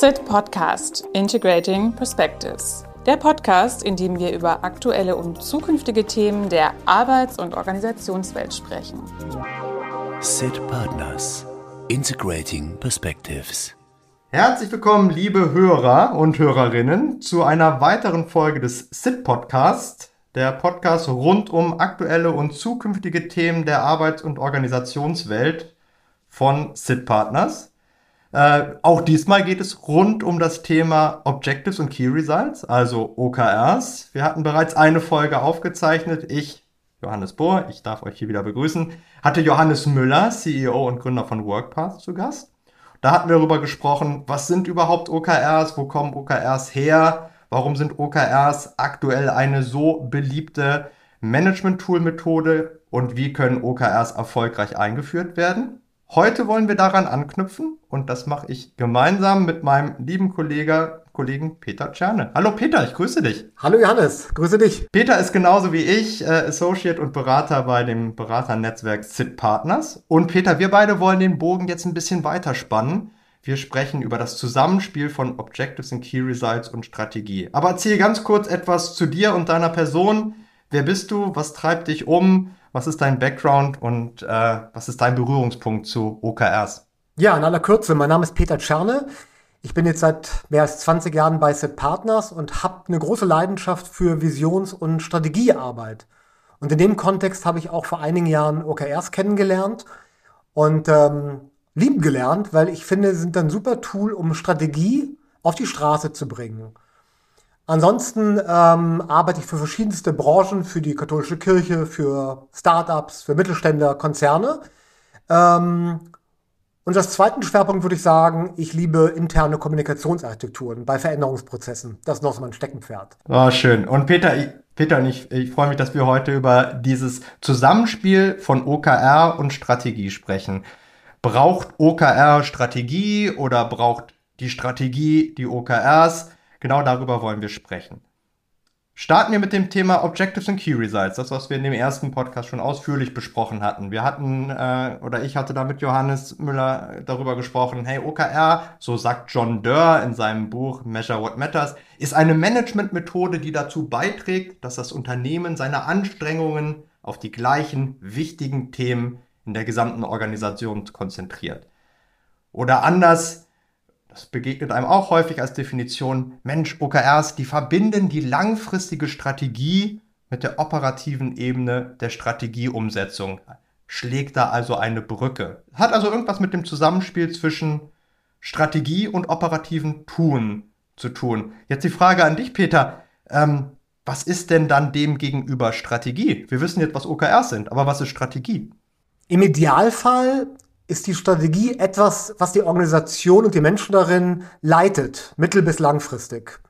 SIT Podcast Integrating Perspectives. Der Podcast, in dem wir über aktuelle und zukünftige Themen der Arbeits- und Organisationswelt sprechen. SIT Partners Integrating Perspectives. Herzlich willkommen, liebe Hörer und Hörerinnen, zu einer weiteren Folge des SIT Podcast, der Podcast rund um aktuelle und zukünftige Themen der Arbeits- und Organisationswelt von SIT Partners. Äh, auch diesmal geht es rund um das Thema Objectives und Key Results, also OKRs. Wir hatten bereits eine Folge aufgezeichnet. Ich, Johannes Bohr, ich darf euch hier wieder begrüßen, hatte Johannes Müller, CEO und Gründer von WorkPath, zu Gast. Da hatten wir darüber gesprochen, was sind überhaupt OKRs, wo kommen OKRs her, warum sind OKRs aktuell eine so beliebte Management-Tool-Methode und wie können OKRs erfolgreich eingeführt werden. Heute wollen wir daran anknüpfen und das mache ich gemeinsam mit meinem lieben Kollege, Kollegen Peter Czerne. Hallo Peter, ich grüße dich. Hallo Johannes, grüße dich. Peter ist genauso wie ich äh, Associate und Berater bei dem Beraternetzwerk SIT Partners. Und Peter, wir beide wollen den Bogen jetzt ein bisschen weiterspannen. Wir sprechen über das Zusammenspiel von Objectives and Key Results und Strategie. Aber erzähl ganz kurz etwas zu dir und deiner Person. Wer bist du? Was treibt dich um? Was ist dein Background und äh, was ist dein Berührungspunkt zu OKRs? Ja, in aller Kürze, mein Name ist Peter Czerne. Ich bin jetzt seit mehr als 20 Jahren bei Set Partners und habe eine große Leidenschaft für Visions- und Strategiearbeit. Und in dem Kontext habe ich auch vor einigen Jahren OKRs kennengelernt und ähm, lieben gelernt, weil ich finde, sie sind ein super Tool, um Strategie auf die Straße zu bringen. Ansonsten ähm, arbeite ich für verschiedenste Branchen, für die katholische Kirche, für Startups, für Mittelständler, Konzerne. Ähm, und als zweiten Schwerpunkt würde ich sagen, ich liebe interne Kommunikationsarchitekturen bei Veränderungsprozessen. Das ist noch so mein Steckenpferd. Oh, schön. Und Peter, ich, Peter und ich, ich freue mich, dass wir heute über dieses Zusammenspiel von OKR und Strategie sprechen. Braucht OKR Strategie oder braucht die Strategie die OKRs? Genau darüber wollen wir sprechen. Starten wir mit dem Thema Objectives and Key Results, das, was wir in dem ersten Podcast schon ausführlich besprochen hatten. Wir hatten, äh, oder ich hatte da mit Johannes Müller darüber gesprochen, hey, OKR, so sagt John Durr in seinem Buch Measure What Matters, ist eine Managementmethode, die dazu beiträgt, dass das Unternehmen seine Anstrengungen auf die gleichen wichtigen Themen in der gesamten Organisation konzentriert. Oder anders, das begegnet einem auch häufig als Definition, Mensch, OKRs, die verbinden die langfristige Strategie mit der operativen Ebene der Strategieumsetzung. Schlägt da also eine Brücke. Hat also irgendwas mit dem Zusammenspiel zwischen Strategie und operativen Tun zu tun. Jetzt die Frage an dich, Peter. Ähm, was ist denn dann dem gegenüber Strategie? Wir wissen jetzt, was OKRs sind, aber was ist Strategie? Im Idealfall ist die Strategie etwas, was die Organisation und die Menschen darin leitet, mittel- bis langfristig.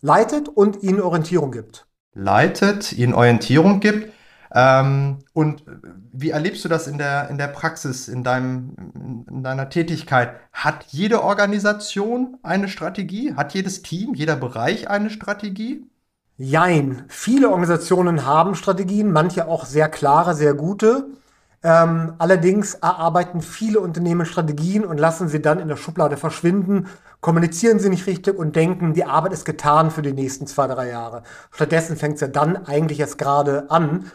Leitet und ihnen Orientierung gibt. Leitet, ihnen Orientierung gibt. Ähm, und wie erlebst du das in der, in der Praxis, in, deinem, in deiner Tätigkeit? Hat jede Organisation eine Strategie? Hat jedes Team, jeder Bereich eine Strategie? Jein. Viele Organisationen haben Strategien, manche auch sehr klare, sehr gute. Ähm, allerdings erarbeiten viele Unternehmen Strategien und lassen sie dann in der Schublade verschwinden, kommunizieren sie nicht richtig und denken, die Arbeit ist getan für die nächsten zwei, drei Jahre. Stattdessen fängt es ja dann eigentlich erst gerade an.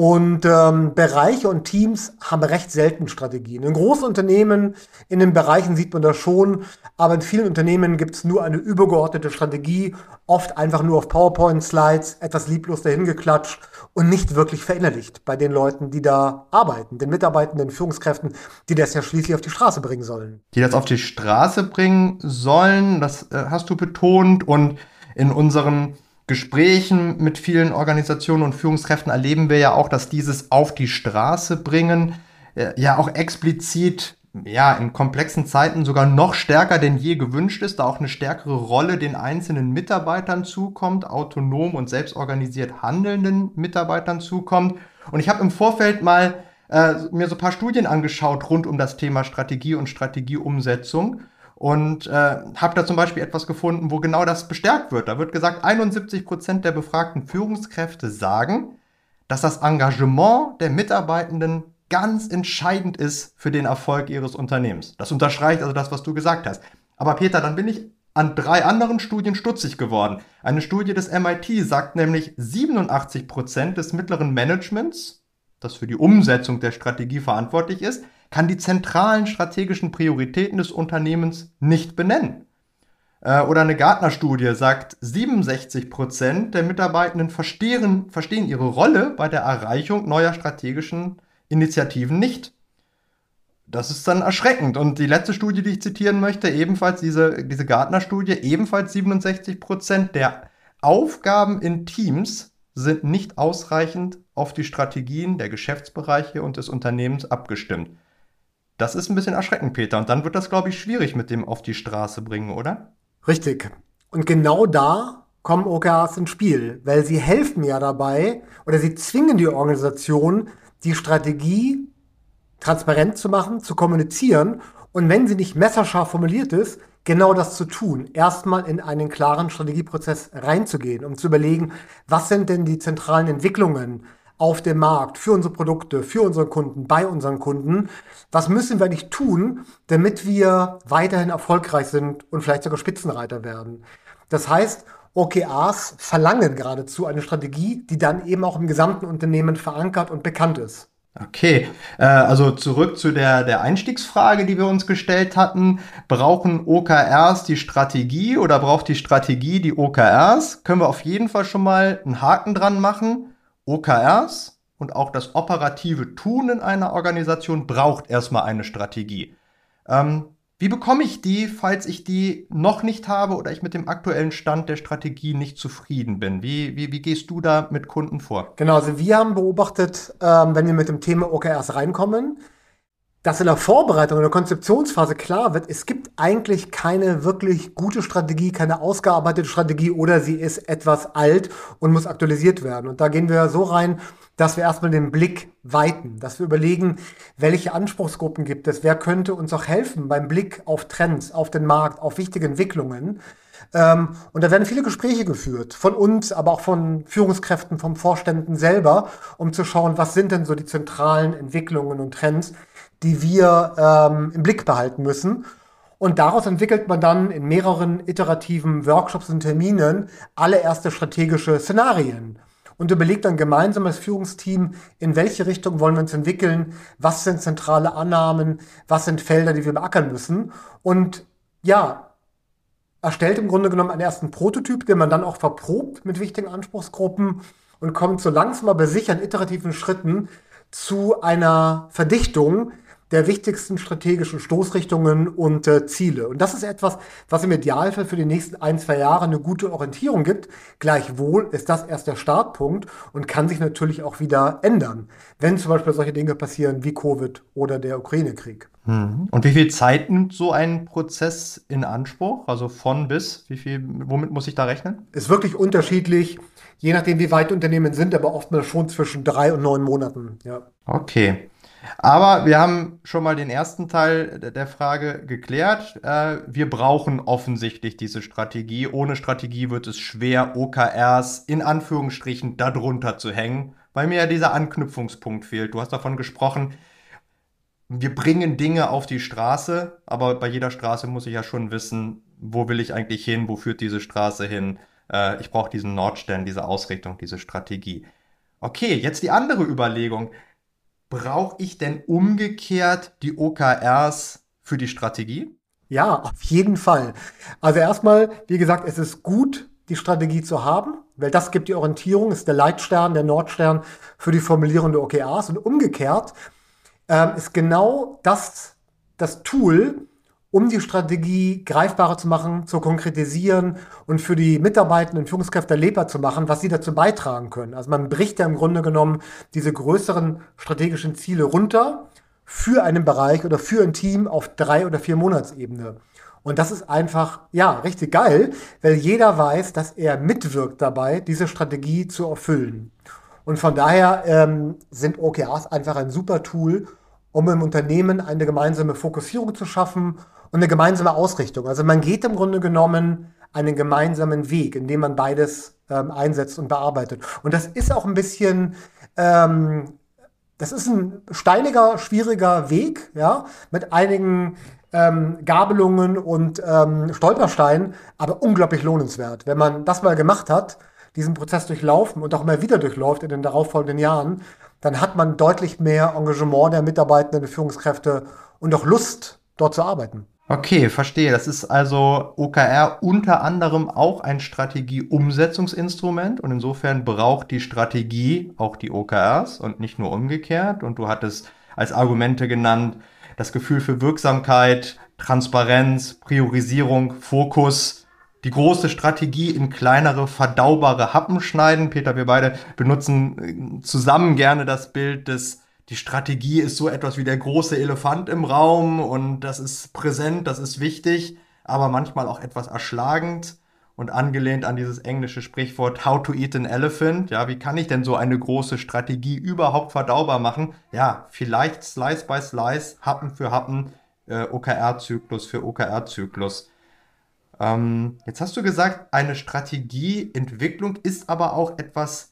Und ähm, Bereiche und Teams haben recht selten Strategien. In großen Unternehmen, in den Bereichen sieht man das schon, aber in vielen Unternehmen gibt es nur eine übergeordnete Strategie, oft einfach nur auf PowerPoint-Slides, etwas lieblos dahingeklatscht und nicht wirklich verinnerlicht bei den Leuten, die da arbeiten, den Mitarbeitenden, Führungskräften, die das ja schließlich auf die Straße bringen sollen. Die das auf die Straße bringen sollen, das äh, hast du betont und in unseren Gesprächen mit vielen Organisationen und Führungskräften erleben wir ja auch, dass dieses auf die Straße bringen äh, ja auch explizit ja, in komplexen Zeiten sogar noch stärker denn je gewünscht ist, da auch eine stärkere Rolle den einzelnen Mitarbeitern zukommt, autonom und selbstorganisiert handelnden Mitarbeitern zukommt. Und ich habe im Vorfeld mal äh, mir so ein paar Studien angeschaut rund um das Thema Strategie und Strategieumsetzung und äh, habe da zum Beispiel etwas gefunden, wo genau das bestärkt wird. Da wird gesagt, 71 Prozent der befragten Führungskräfte sagen, dass das Engagement der Mitarbeitenden ganz entscheidend ist für den Erfolg ihres Unternehmens. Das unterstreicht also das, was du gesagt hast. Aber Peter, dann bin ich an drei anderen Studien stutzig geworden. Eine Studie des MIT sagt nämlich, 87 Prozent des mittleren Managements, das für die Umsetzung der Strategie verantwortlich ist, kann die zentralen strategischen Prioritäten des Unternehmens nicht benennen. Äh, oder eine Gartner-Studie sagt, 67 Prozent der Mitarbeitenden verstehen, verstehen ihre Rolle bei der Erreichung neuer strategischen Initiativen nicht. Das ist dann erschreckend. Und die letzte Studie, die ich zitieren möchte, ebenfalls diese, diese Gartner-Studie, ebenfalls 67 Prozent der Aufgaben in Teams sind nicht ausreichend auf die Strategien der Geschäftsbereiche und des Unternehmens abgestimmt. Das ist ein bisschen erschreckend, Peter. Und dann wird das, glaube ich, schwierig mit dem auf die Straße bringen, oder? Richtig. Und genau da kommen OKRs ins Spiel, weil sie helfen ja dabei oder sie zwingen die Organisation, die Strategie transparent zu machen, zu kommunizieren und wenn sie nicht messerscharf formuliert ist, genau das zu tun. Erstmal in einen klaren Strategieprozess reinzugehen, um zu überlegen, was sind denn die zentralen Entwicklungen auf dem Markt für unsere Produkte, für unsere Kunden, bei unseren Kunden. Was müssen wir eigentlich tun, damit wir weiterhin erfolgreich sind und vielleicht sogar Spitzenreiter werden? Das heißt, OKRs verlangen geradezu eine Strategie, die dann eben auch im gesamten Unternehmen verankert und bekannt ist. Okay, äh, also zurück zu der, der Einstiegsfrage, die wir uns gestellt hatten. Brauchen OKRs die Strategie oder braucht die Strategie die OKRs? Können wir auf jeden Fall schon mal einen Haken dran machen. OKRs und auch das operative Tun in einer Organisation braucht erstmal eine Strategie. Ähm, wie bekomme ich die, falls ich die noch nicht habe oder ich mit dem aktuellen Stand der Strategie nicht zufrieden bin? Wie, wie, wie gehst du da mit Kunden vor? Genau, also wir haben beobachtet, ähm, wenn wir mit dem Thema OKRs reinkommen, dass in der Vorbereitung, in der Konzeptionsphase klar wird, es gibt eigentlich keine wirklich gute Strategie, keine ausgearbeitete Strategie oder sie ist etwas alt und muss aktualisiert werden. Und da gehen wir so rein, dass wir erstmal den Blick weiten, dass wir überlegen, welche Anspruchsgruppen gibt es, wer könnte uns auch helfen beim Blick auf Trends, auf den Markt, auf wichtige Entwicklungen. Ähm, und da werden viele Gespräche geführt, von uns, aber auch von Führungskräften, vom Vorständen selber, um zu schauen, was sind denn so die zentralen Entwicklungen und Trends, die wir ähm, im Blick behalten müssen. Und daraus entwickelt man dann in mehreren iterativen Workshops und Terminen alle erste strategische Szenarien und überlegt dann gemeinsam als Führungsteam, in welche Richtung wollen wir uns entwickeln, was sind zentrale Annahmen, was sind Felder, die wir beackern müssen. Und ja, erstellt im Grunde genommen einen ersten Prototyp, den man dann auch verprobt mit wichtigen Anspruchsgruppen und kommt so langsam aber sicher in iterativen Schritten zu einer Verdichtung, der wichtigsten strategischen Stoßrichtungen und äh, Ziele. Und das ist etwas, was im Idealfall für die nächsten ein, zwei Jahre eine gute Orientierung gibt. Gleichwohl ist das erst der Startpunkt und kann sich natürlich auch wieder ändern, wenn zum Beispiel solche Dinge passieren wie Covid oder der Ukraine-Krieg. Mhm. Und wie viel Zeit nimmt so ein Prozess in Anspruch? Also von bis, wie viel, womit muss ich da rechnen? Ist wirklich unterschiedlich, je nachdem, wie weit Unternehmen sind, aber oftmals schon zwischen drei und neun Monaten. Ja. Okay. Aber wir haben schon mal den ersten Teil der Frage geklärt. Äh, wir brauchen offensichtlich diese Strategie. Ohne Strategie wird es schwer, OKRs in Anführungsstrichen darunter zu hängen, weil mir ja dieser Anknüpfungspunkt fehlt. Du hast davon gesprochen, wir bringen Dinge auf die Straße, aber bei jeder Straße muss ich ja schon wissen, wo will ich eigentlich hin, wo führt diese Straße hin. Äh, ich brauche diesen Nordstern, diese Ausrichtung, diese Strategie. Okay, jetzt die andere Überlegung brauche ich denn umgekehrt die OKRs für die Strategie? Ja, auf jeden Fall. Also erstmal, wie gesagt, es ist gut, die Strategie zu haben, weil das gibt die Orientierung, ist der Leitstern, der Nordstern für die Formulierung der OKRs. Und umgekehrt ähm, ist genau das das Tool, um die Strategie greifbarer zu machen, zu konkretisieren und für die Mitarbeitenden Führungskräfte erlebbar zu machen, was sie dazu beitragen können. Also man bricht ja im Grunde genommen diese größeren strategischen Ziele runter für einen Bereich oder für ein Team auf drei oder vier Monatsebene. Und das ist einfach, ja, richtig geil, weil jeder weiß, dass er mitwirkt dabei, diese Strategie zu erfüllen. Und von daher ähm, sind OKRs einfach ein super Tool, um im Unternehmen eine gemeinsame Fokussierung zu schaffen und eine gemeinsame Ausrichtung. Also man geht im Grunde genommen einen gemeinsamen Weg, in dem man beides ähm, einsetzt und bearbeitet. Und das ist auch ein bisschen, ähm, das ist ein steiniger, schwieriger Weg, ja, mit einigen ähm, Gabelungen und ähm, Stolpersteinen, aber unglaublich lohnenswert. Wenn man das mal gemacht hat, diesen Prozess durchlaufen und auch immer wieder durchläuft in den darauffolgenden Jahren, dann hat man deutlich mehr Engagement der Mitarbeitenden, der Führungskräfte und auch Lust, dort zu arbeiten. Okay, verstehe. Das ist also OKR unter anderem auch ein Strategie-Umsetzungsinstrument und insofern braucht die Strategie auch die OKRs und nicht nur umgekehrt. Und du hattest als Argumente genannt das Gefühl für Wirksamkeit, Transparenz, Priorisierung, Fokus, die große Strategie in kleinere, verdaubare Happen schneiden. Peter, wir beide benutzen äh, zusammen gerne das Bild des die Strategie ist so etwas wie der große Elefant im Raum und das ist präsent, das ist wichtig, aber manchmal auch etwas erschlagend und angelehnt an dieses englische Sprichwort How to eat an elephant. Ja, wie kann ich denn so eine große Strategie überhaupt verdaubar machen? Ja, vielleicht Slice by Slice, Happen für Happen, äh, OKR-Zyklus für OKR-Zyklus. Ähm, jetzt hast du gesagt, eine Strategieentwicklung ist aber auch etwas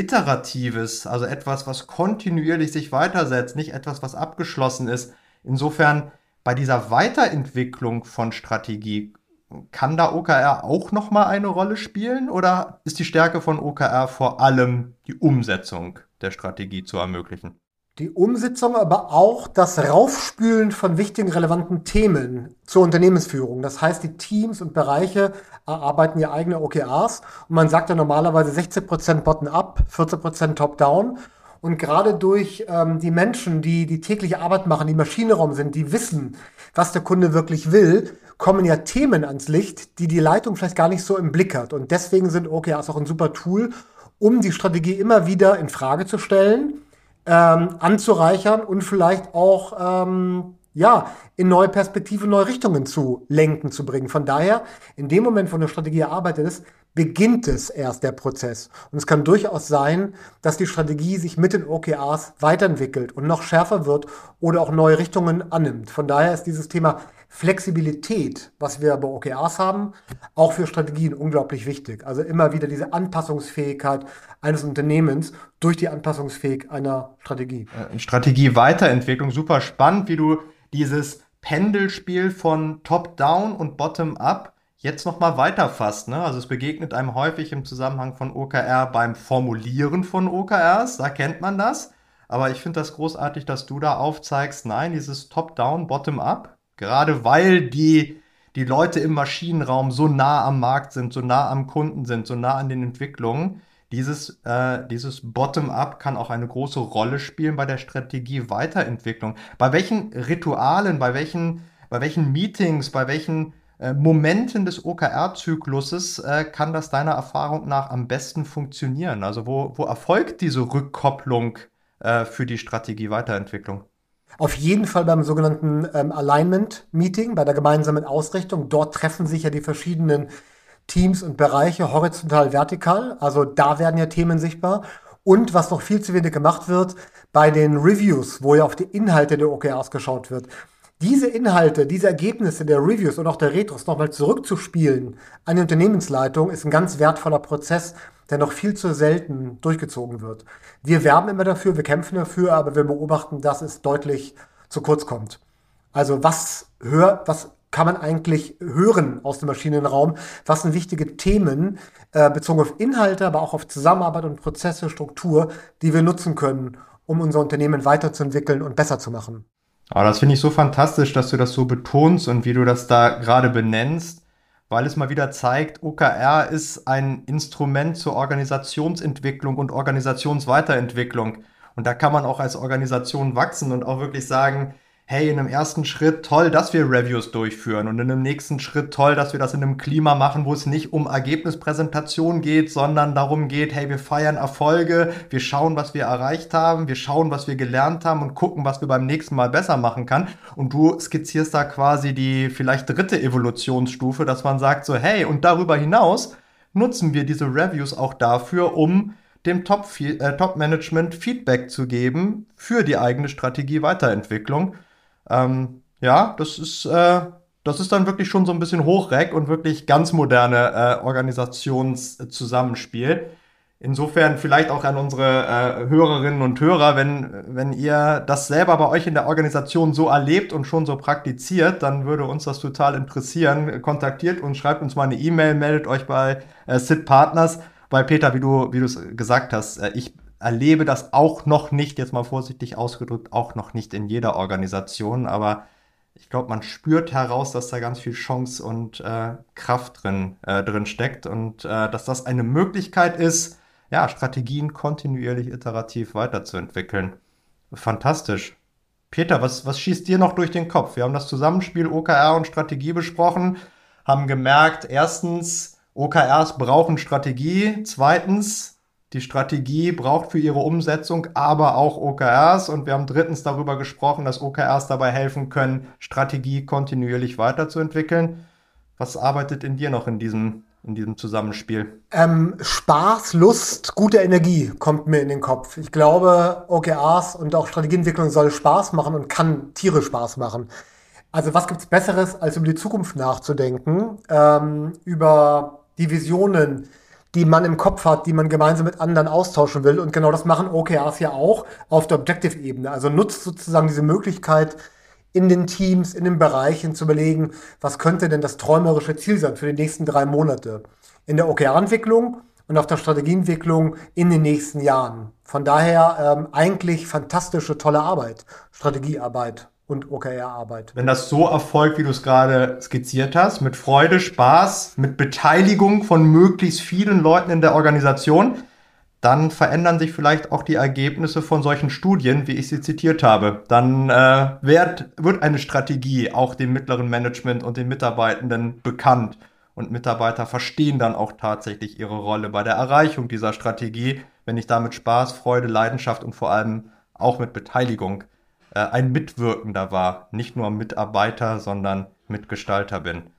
Iteratives, also etwas, was kontinuierlich sich weitersetzt, nicht etwas, was abgeschlossen ist. Insofern bei dieser Weiterentwicklung von Strategie kann da OKR auch noch mal eine Rolle spielen oder ist die Stärke von OKR vor allem die Umsetzung der Strategie zu ermöglichen? Die Umsetzung, aber auch das Raufspülen von wichtigen, relevanten Themen zur Unternehmensführung. Das heißt, die Teams und Bereiche erarbeiten ihr eigene OKRs und man sagt ja normalerweise 60% Bottom-up, 14% Top-down. Und gerade durch ähm, die Menschen, die die tägliche Arbeit machen, die Maschinenraum sind, die wissen, was der Kunde wirklich will, kommen ja Themen ans Licht, die die Leitung vielleicht gar nicht so im Blick hat. Und deswegen sind OKRs auch ein super Tool, um die Strategie immer wieder in Frage zu stellen ähm, anzureichern und vielleicht auch ähm, ja, in neue Perspektiven, neue Richtungen zu lenken, zu bringen. Von daher, in dem Moment, wo eine Strategie erarbeitet ist, beginnt es erst der Prozess. Und es kann durchaus sein, dass die Strategie sich mit den OKRs weiterentwickelt und noch schärfer wird oder auch neue Richtungen annimmt. Von daher ist dieses Thema Flexibilität, was wir bei OKRs haben, auch für Strategien unglaublich wichtig. Also immer wieder diese Anpassungsfähigkeit eines Unternehmens durch die Anpassungsfähigkeit einer Strategie. Äh, Strategie-Weiterentwicklung, super spannend, wie du dieses Pendelspiel von Top-Down und Bottom-Up jetzt nochmal weiterfasst. Ne? Also es begegnet einem häufig im Zusammenhang von OKR beim Formulieren von OKRs, da kennt man das. Aber ich finde das großartig, dass du da aufzeigst, nein, dieses Top-Down, Bottom-Up, Gerade weil die, die Leute im Maschinenraum so nah am Markt sind, so nah am Kunden sind, so nah an den Entwicklungen. Dieses, äh, dieses Bottom-up kann auch eine große Rolle spielen bei der Strategie Weiterentwicklung. Bei welchen Ritualen, bei welchen, bei welchen Meetings, bei welchen äh, Momenten des OKR-Zykluses äh, kann das deiner Erfahrung nach am besten funktionieren? Also wo, wo erfolgt diese Rückkopplung äh, für die Strategie Weiterentwicklung? Auf jeden Fall beim sogenannten ähm, Alignment-Meeting, bei der gemeinsamen Ausrichtung. Dort treffen sich ja die verschiedenen Teams und Bereiche horizontal, vertikal. Also da werden ja Themen sichtbar. Und was noch viel zu wenig gemacht wird, bei den Reviews, wo ja auf die Inhalte der OKRs geschaut wird. Diese Inhalte, diese Ergebnisse der Reviews und auch der Retros nochmal zurückzuspielen an die Unternehmensleitung ist ein ganz wertvoller Prozess, der noch viel zu selten durchgezogen wird. Wir werben immer dafür, wir kämpfen dafür, aber wir beobachten, dass es deutlich zu kurz kommt. Also was hör, was kann man eigentlich hören aus dem Maschinenraum? Was sind wichtige Themen äh, bezogen auf Inhalte, aber auch auf Zusammenarbeit und Prozesse, Struktur, die wir nutzen können, um unser Unternehmen weiterzuentwickeln und besser zu machen? Aber das finde ich so fantastisch, dass du das so betonst und wie du das da gerade benennst weil es mal wieder zeigt, OKR ist ein Instrument zur Organisationsentwicklung und Organisationsweiterentwicklung. Und da kann man auch als Organisation wachsen und auch wirklich sagen, hey, in einem ersten Schritt toll, dass wir Reviews durchführen und in einem nächsten Schritt toll, dass wir das in einem Klima machen, wo es nicht um Ergebnispräsentation geht, sondern darum geht, hey, wir feiern Erfolge, wir schauen, was wir erreicht haben, wir schauen, was wir gelernt haben und gucken, was wir beim nächsten Mal besser machen kann. Und du skizzierst da quasi die vielleicht dritte Evolutionsstufe, dass man sagt so, hey, und darüber hinaus nutzen wir diese Reviews auch dafür, um dem äh, Top-Management äh, Top Feedback zu geben für die eigene Strategie Weiterentwicklung. Ähm, ja, das ist, äh, das ist dann wirklich schon so ein bisschen Hochreck und wirklich ganz moderne äh, Organisationszusammenspiel. Insofern vielleicht auch an unsere äh, Hörerinnen und Hörer, wenn, wenn ihr das selber bei euch in der Organisation so erlebt und schon so praktiziert, dann würde uns das total interessieren. Kontaktiert uns, schreibt uns mal eine E-Mail, meldet euch bei äh, SIT Partners. Weil Peter, wie du wie du es gesagt hast, äh, ich erlebe das auch noch nicht, jetzt mal vorsichtig ausgedrückt, auch noch nicht in jeder Organisation, aber ich glaube, man spürt heraus, dass da ganz viel Chance und äh, Kraft drin, äh, drin steckt und äh, dass das eine Möglichkeit ist, ja, Strategien kontinuierlich iterativ weiterzuentwickeln. Fantastisch. Peter, was, was schießt dir noch durch den Kopf? Wir haben das Zusammenspiel OKR und Strategie besprochen, haben gemerkt, erstens, OKRs brauchen Strategie. Zweitens, die Strategie braucht für ihre Umsetzung aber auch OKRs. Und wir haben drittens darüber gesprochen, dass OKRs dabei helfen können, Strategie kontinuierlich weiterzuentwickeln. Was arbeitet in dir noch in diesem in diesem Zusammenspiel? Ähm, Spaß, Lust, gute Energie kommt mir in den Kopf. Ich glaube, OKRs und auch Strategieentwicklung soll Spaß machen und kann Tiere Spaß machen. Also was gibt's Besseres, als über die Zukunft nachzudenken, ähm, über die Visionen, die man im Kopf hat, die man gemeinsam mit anderen austauschen will. Und genau das machen OKRs ja auch auf der Objective-Ebene. Also nutzt sozusagen diese Möglichkeit, in den Teams, in den Bereichen zu überlegen, was könnte denn das träumerische Ziel sein für die nächsten drei Monate in der OKR-Entwicklung und auf der Strategieentwicklung in den nächsten Jahren. Von daher ähm, eigentlich fantastische, tolle Arbeit, Strategiearbeit und OKR-Arbeit. Wenn das so erfolgt, wie du es gerade skizziert hast, mit Freude, Spaß, mit Beteiligung von möglichst vielen Leuten in der Organisation, dann verändern sich vielleicht auch die Ergebnisse von solchen Studien, wie ich sie zitiert habe. Dann äh, wird, wird eine Strategie auch dem mittleren Management und den Mitarbeitenden bekannt. Und Mitarbeiter verstehen dann auch tatsächlich ihre Rolle bei der Erreichung dieser Strategie, wenn ich damit Spaß, Freude, Leidenschaft und vor allem auch mit Beteiligung äh, ein Mitwirkender war. Nicht nur Mitarbeiter, sondern Mitgestalter bin.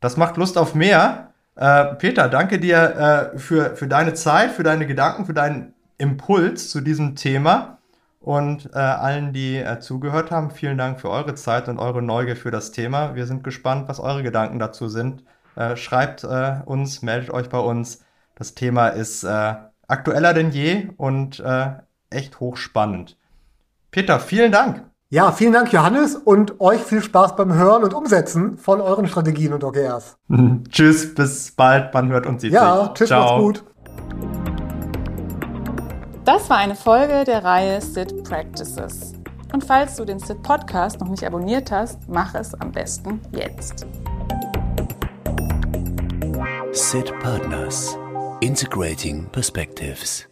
Das macht Lust auf mehr. Äh, Peter, danke dir äh, für, für deine Zeit, für deine Gedanken, für deinen Impuls zu diesem Thema. Und äh, allen, die äh, zugehört haben, vielen Dank für eure Zeit und eure Neugier für das Thema. Wir sind gespannt, was eure Gedanken dazu sind. Äh, schreibt äh, uns, meldet euch bei uns. Das Thema ist aktueller denn je und echt hochspannend. Peter, vielen Dank. Ja, vielen Dank, Johannes, und euch viel Spaß beim Hören und Umsetzen von euren Strategien und OKRs. tschüss, bis bald. Man hört und sieht ja, sich. Ja, tschüss, Ciao. macht's gut. Das war eine Folge der Reihe SIT Practices. Und falls du den SIT Podcast noch nicht abonniert hast, mach es am besten jetzt. SIT Partners Integrating Perspectives